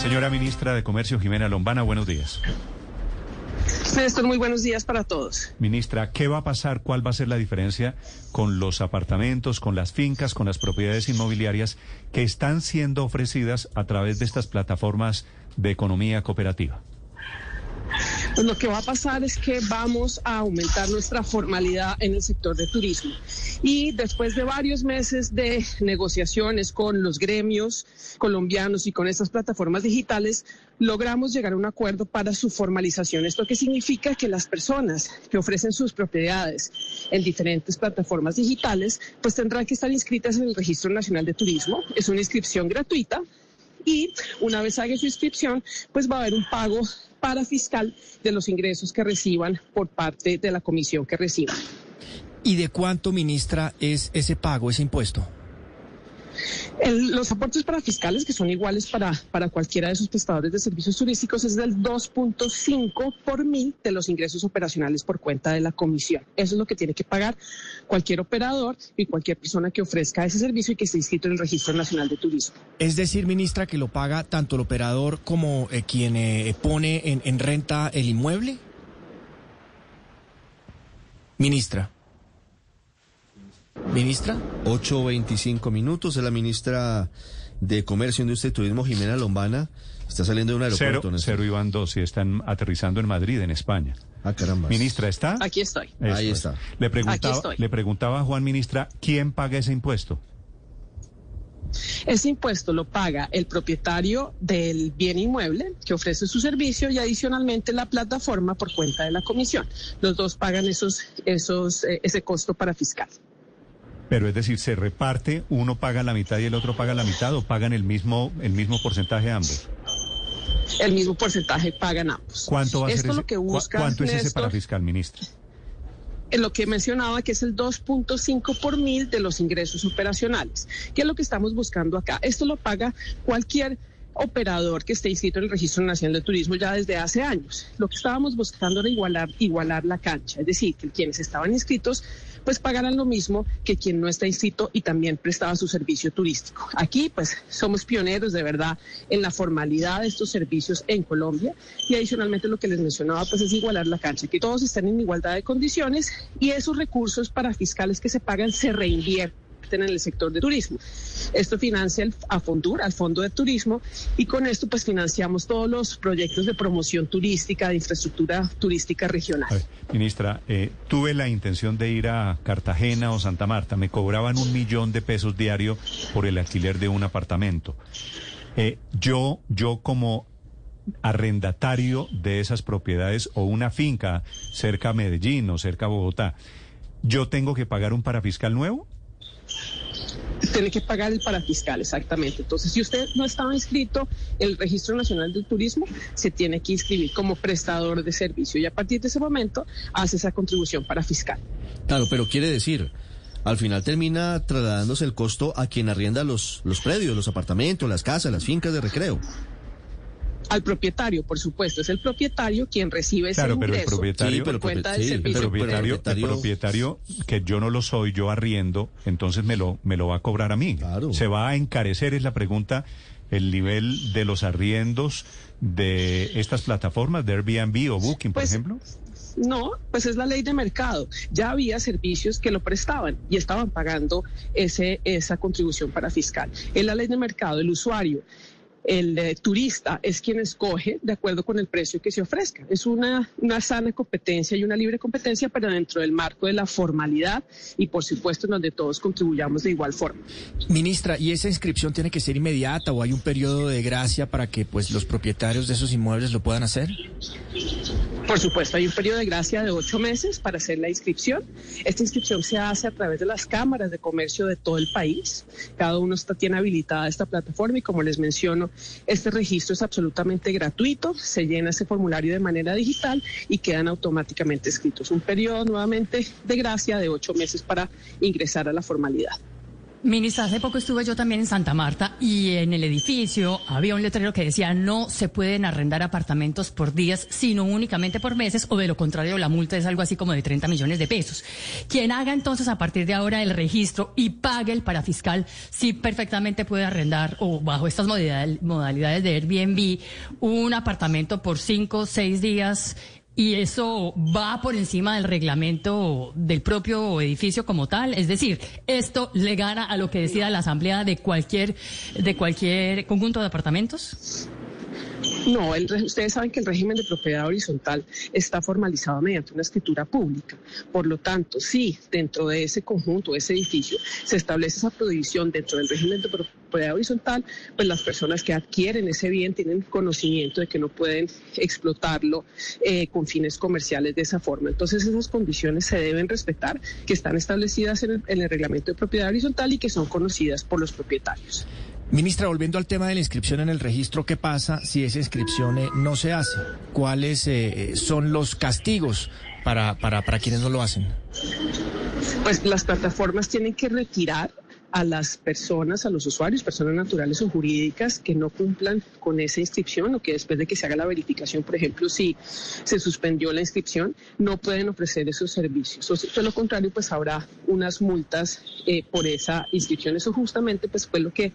Señora ministra de Comercio, Jimena Lombana, buenos días. Néstor, muy buenos días para todos. Ministra, ¿qué va a pasar? ¿Cuál va a ser la diferencia con los apartamentos, con las fincas, con las propiedades inmobiliarias que están siendo ofrecidas a través de estas plataformas de economía cooperativa? Pues lo que va a pasar es que vamos a aumentar nuestra formalidad en el sector de turismo. Y después de varios meses de negociaciones con los gremios colombianos y con estas plataformas digitales, logramos llegar a un acuerdo para su formalización. Esto que significa que las personas que ofrecen sus propiedades en diferentes plataformas digitales, pues tendrán que estar inscritas en el Registro Nacional de Turismo. Es una inscripción gratuita y una vez haga su inscripción, pues va a haber un pago para fiscal de los ingresos que reciban por parte de la comisión que reciban. ¿Y de cuánto, ministra, es ese pago, ese impuesto? Los aportes para fiscales, que son iguales para, para cualquiera de sus prestadores de servicios turísticos, es del 2.5 por mil de los ingresos operacionales por cuenta de la comisión. Eso es lo que tiene que pagar cualquier operador y cualquier persona que ofrezca ese servicio y que esté inscrito en el Registro Nacional de Turismo. Es decir, ministra, que lo paga tanto el operador como eh, quien eh, pone en, en renta el inmueble. Ministra. Ministra. 8.25 minutos. Es la ministra de Comercio, Industria y Turismo, Jimena Lombana. Está saliendo de un aeropuerto. Cero, cero Iván dos y están aterrizando en Madrid, en España. Ah, caramba. Ministra, ¿está? Aquí estoy. Eso Ahí es. está. Le preguntaba, Aquí estoy. le preguntaba a Juan, ministra, ¿quién paga ese impuesto? Ese impuesto lo paga el propietario del bien inmueble que ofrece su servicio y adicionalmente la plataforma por cuenta de la comisión. Los dos pagan esos, esos, eh, ese costo para fiscal. Pero es decir, se reparte, uno paga la mitad y el otro paga la mitad o pagan el mismo, el mismo porcentaje ambos. El mismo porcentaje pagan ambos. ¿Cuánto va a Esto ser ese, lo que cu- busca, ¿Cuánto es ese para fiscal, ministra? en lo que mencionaba que es el 2.5 por mil de los ingresos operacionales. ¿Qué es lo que estamos buscando acá? Esto lo paga cualquier operador que esté inscrito en el Registro Nacional de Turismo ya desde hace años. Lo que estábamos buscando era igualar, igualar la cancha, es decir, que quienes estaban inscritos pues pagaran lo mismo que quien no está inscrito y también prestaba su servicio turístico. Aquí pues somos pioneros de verdad en la formalidad de estos servicios en Colombia y adicionalmente lo que les mencionaba pues es igualar la cancha, que todos estén en igualdad de condiciones y esos recursos para fiscales que se pagan se reinvierten en el sector de turismo. Esto financia el, a Fondur, al Fondo de Turismo, y con esto pues financiamos todos los proyectos de promoción turística, de infraestructura turística regional. Ministra, eh, tuve la intención de ir a Cartagena o Santa Marta. Me cobraban un millón de pesos diario por el alquiler de un apartamento. Eh, yo, yo como arrendatario de esas propiedades o una finca cerca a Medellín o cerca a Bogotá, ¿yo tengo que pagar un parafiscal nuevo? Tiene que pagar el parafiscal, exactamente. Entonces, si usted no estaba inscrito en el Registro Nacional del Turismo, se tiene que inscribir como prestador de servicio y a partir de ese momento hace esa contribución parafiscal. Claro, pero quiere decir, al final termina trasladándose el costo a quien arrienda los, los predios, los apartamentos, las casas, las fincas de recreo. Al propietario, por supuesto, es el propietario quien recibe ese Claro, pero el ingreso propietario- Sí, pero por cuenta del sí, El servicio. propietario, propietario- el propietario, que yo no lo soy, yo arriendo, entonces me lo, me lo va a cobrar a mí. Claro. Se va a encarecer, es la pregunta, el nivel de los arriendos de estas plataformas, de Airbnb o Booking, por Pues, ejemplo. No, pues es la ley de mercado. Ya había servicios que lo prestaban y estaban pagando ese, esa contribución para fiscal. Es la ley de mercado. El usuario, el eh, turista, es quien escoge de acuerdo con el precio que se ofrezca. Es una, una sana competencia y una libre competencia, pero dentro del marco de la formalidad y, por supuesto, en donde todos contribuyamos de igual forma. Ministra, ¿y esa inscripción tiene que ser inmediata o hay un periodo de gracia para que pues los propietarios de esos inmuebles lo puedan hacer? Por supuesto, hay un periodo de gracia de ocho meses para hacer la inscripción. Esta inscripción se hace a través de las cámaras de comercio de todo el país. Cada uno está, tiene habilitada esta plataforma y como les menciono, este registro es absolutamente gratuito. Se llena ese formulario de manera digital y quedan automáticamente escritos. Un periodo nuevamente de gracia de ocho meses para ingresar a la formalidad. Ministra, hace poco estuve yo también en Santa Marta y en el edificio había un letrero que decía no se pueden arrendar apartamentos por días, sino únicamente por meses, o de lo contrario la multa es algo así como de 30 millones de pesos. Quien haga entonces a partir de ahora el registro y pague el parafiscal, sí perfectamente puede arrendar o bajo estas modalidades de Airbnb un apartamento por cinco o seis días y eso va por encima del reglamento del propio edificio como tal. Es decir, esto le gana a lo que decida la asamblea de cualquier, de cualquier conjunto de apartamentos. No, ustedes saben que el régimen de propiedad horizontal está formalizado mediante una escritura pública. Por lo tanto, si dentro de ese conjunto, ese edificio, se establece esa prohibición dentro del régimen de propiedad horizontal, pues las personas que adquieren ese bien tienen conocimiento de que no pueden explotarlo eh, con fines comerciales de esa forma. Entonces, esas condiciones se deben respetar, que están establecidas en el reglamento de propiedad horizontal y que son conocidas por los propietarios. Ministra, volviendo al tema de la inscripción en el registro, ¿qué pasa si esa inscripción eh, no se hace? ¿Cuáles eh, son los castigos para, para, para quienes no lo hacen? Pues las plataformas tienen que retirar a las personas, a los usuarios, personas naturales o jurídicas que no cumplan con esa inscripción o que después de que se haga la verificación, por ejemplo, si se suspendió la inscripción, no pueden ofrecer esos servicios. O de lo contrario, pues habrá unas multas eh, por esa inscripción. Eso justamente pues fue lo que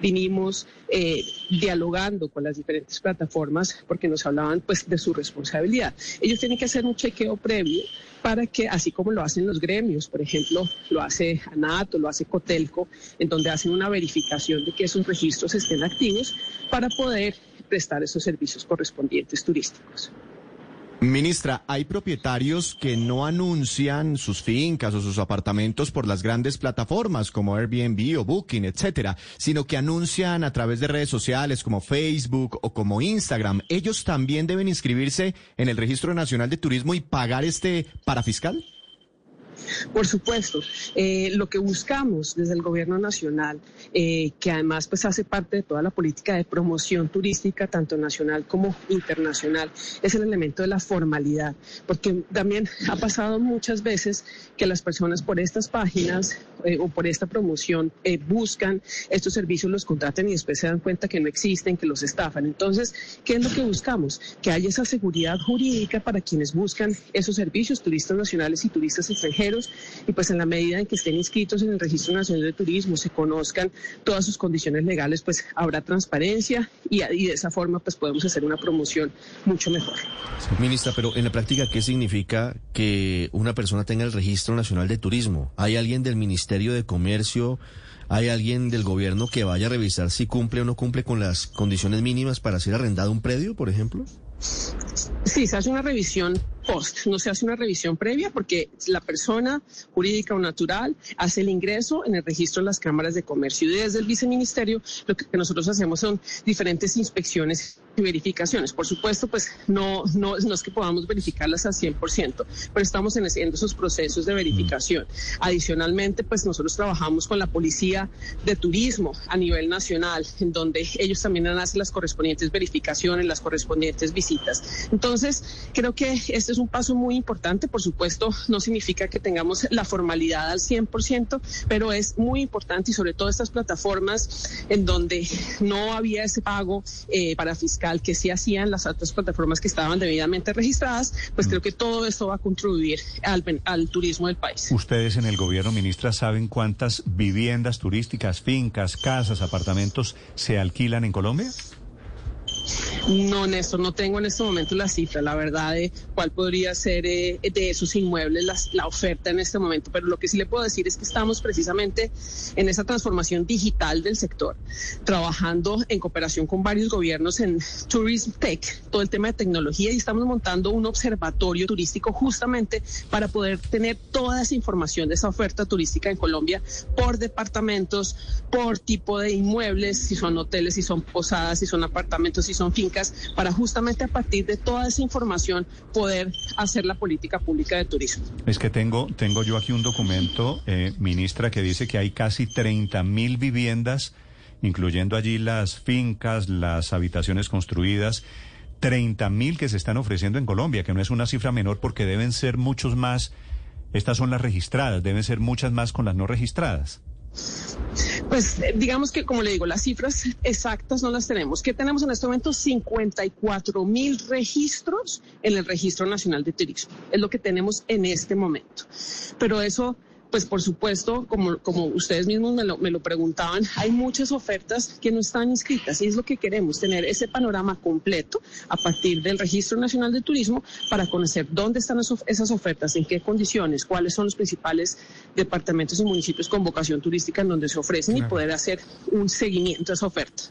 vinimos eh, dialogando con las diferentes plataformas porque nos hablaban pues de su responsabilidad. Ellos tienen que hacer un chequeo previo para que, así como lo hacen los gremios, por ejemplo, lo hace ANATO, lo hace Cotelco, en donde hacen una verificación de que esos registros estén activos para poder prestar esos servicios correspondientes turísticos. Ministra, hay propietarios que no anuncian sus fincas o sus apartamentos por las grandes plataformas como Airbnb o Booking, etcétera, sino que anuncian a través de redes sociales como Facebook o como Instagram. ¿Ellos también deben inscribirse en el Registro Nacional de Turismo y pagar este parafiscal? Por supuesto, eh, lo que buscamos desde el gobierno nacional, eh, que además pues hace parte de toda la política de promoción turística, tanto nacional como internacional, es el elemento de la formalidad, porque también ha pasado muchas veces que las personas por estas páginas eh, o por esta promoción buscan estos servicios, los contratan y después se dan cuenta que no existen, que los estafan. Entonces, ¿qué es lo que buscamos? Que haya esa seguridad jurídica para quienes buscan esos servicios, turistas nacionales y turistas extranjeros y pues en la medida en que estén inscritos en el Registro Nacional de Turismo, se conozcan todas sus condiciones legales, pues habrá transparencia y, de esa forma pues podemos hacer una promoción mucho mejor. Ministra, pero en la práctica, ¿qué significa que una persona tenga el Registro Nacional de Turismo? ¿Hay alguien del Ministerio de Comercio? ¿Hay alguien del gobierno que vaya a revisar si cumple o no cumple con las condiciones mínimas para ser arrendado un predio, por ejemplo? Sí, se hace una revisión post, no se hace una revisión previa porque la persona jurídica o natural hace el ingreso en el registro de las cámaras de comercio y desde el viceministerio lo que nosotros hacemos son diferentes inspecciones y verificaciones. Por supuesto, pues no, no, no es que podamos verificarlas al 100%, pero estamos en, esos procesos de verificación. Adicionalmente, pues nosotros trabajamos con la Policía de Turismo a nivel nacional, en donde ellos también hacen las correspondientes verificaciones, las correspondientes visitas. Entonces, creo que es un paso muy importante. Por supuesto, no significa que tengamos la formalidad al 100%, pero es muy importante y sobre todo estas plataformas en donde no había ese pago eh, para fiscal que sí hacían las otras plataformas que estaban debidamente registradas, pues creo que todo esto va a contribuir al, al turismo del país. Ustedes en el gobierno, ministra, ¿saben cuántas viviendas turísticas, fincas, casas, apartamentos se alquilan en Colombia? No, Néstor, no tengo en este momento la cifra, la verdad, de cuál podría ser eh, de esos inmuebles la oferta en este momento, pero lo que sí le puedo decir es que estamos precisamente en esa transformación digital del sector, trabajando en cooperación con varios gobiernos en Tourism Tech, todo el tema de tecnología, y estamos montando un observatorio turístico justamente para poder tener toda esa información de esa oferta turística en Colombia por departamentos, por tipo de inmuebles, si son hoteles, si son posadas, si son apartamentos, si son para justamente a partir de toda esa información poder hacer la política pública de turismo. Es que tengo, tengo yo aquí un documento, eh, ministra, que dice que hay casi 30 mil viviendas, incluyendo allí las fincas, las habitaciones construidas. 30 mil que se están ofreciendo en Colombia, que no es una cifra menor porque deben ser muchos más. Estas son las registradas, deben ser muchas más con las no registradas. Pues eh, digamos que, como le digo, las cifras exactas no las tenemos. ¿Qué tenemos en este momento? 54 mil registros en el Registro Nacional de Turismo. Es lo que tenemos en este momento. Pero eso pues por supuesto, como, como ustedes mismos me lo, me lo preguntaban, hay muchas ofertas que no están inscritas y es lo que queremos, tener ese panorama completo a partir del Registro Nacional de Turismo para conocer dónde están esas ofertas, en qué condiciones, cuáles son los principales departamentos y municipios con vocación turística en donde se ofrecen y poder hacer un seguimiento a esa oferta.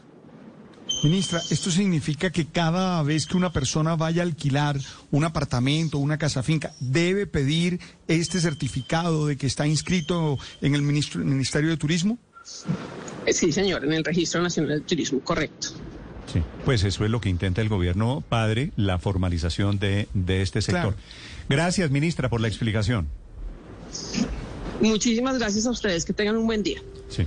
Ministra, ¿esto significa que cada vez que una persona vaya a alquilar un apartamento, una casa finca, debe pedir este certificado de que está inscrito en el Ministerio de Turismo? Eh, sí, señor, en el Registro Nacional de Turismo, correcto. Sí, pues eso es lo que intenta el gobierno padre, la formalización de, de este sector. Gracias, ministra, por la explicación. Muchísimas gracias a ustedes. Que tengan un buen día. Sí.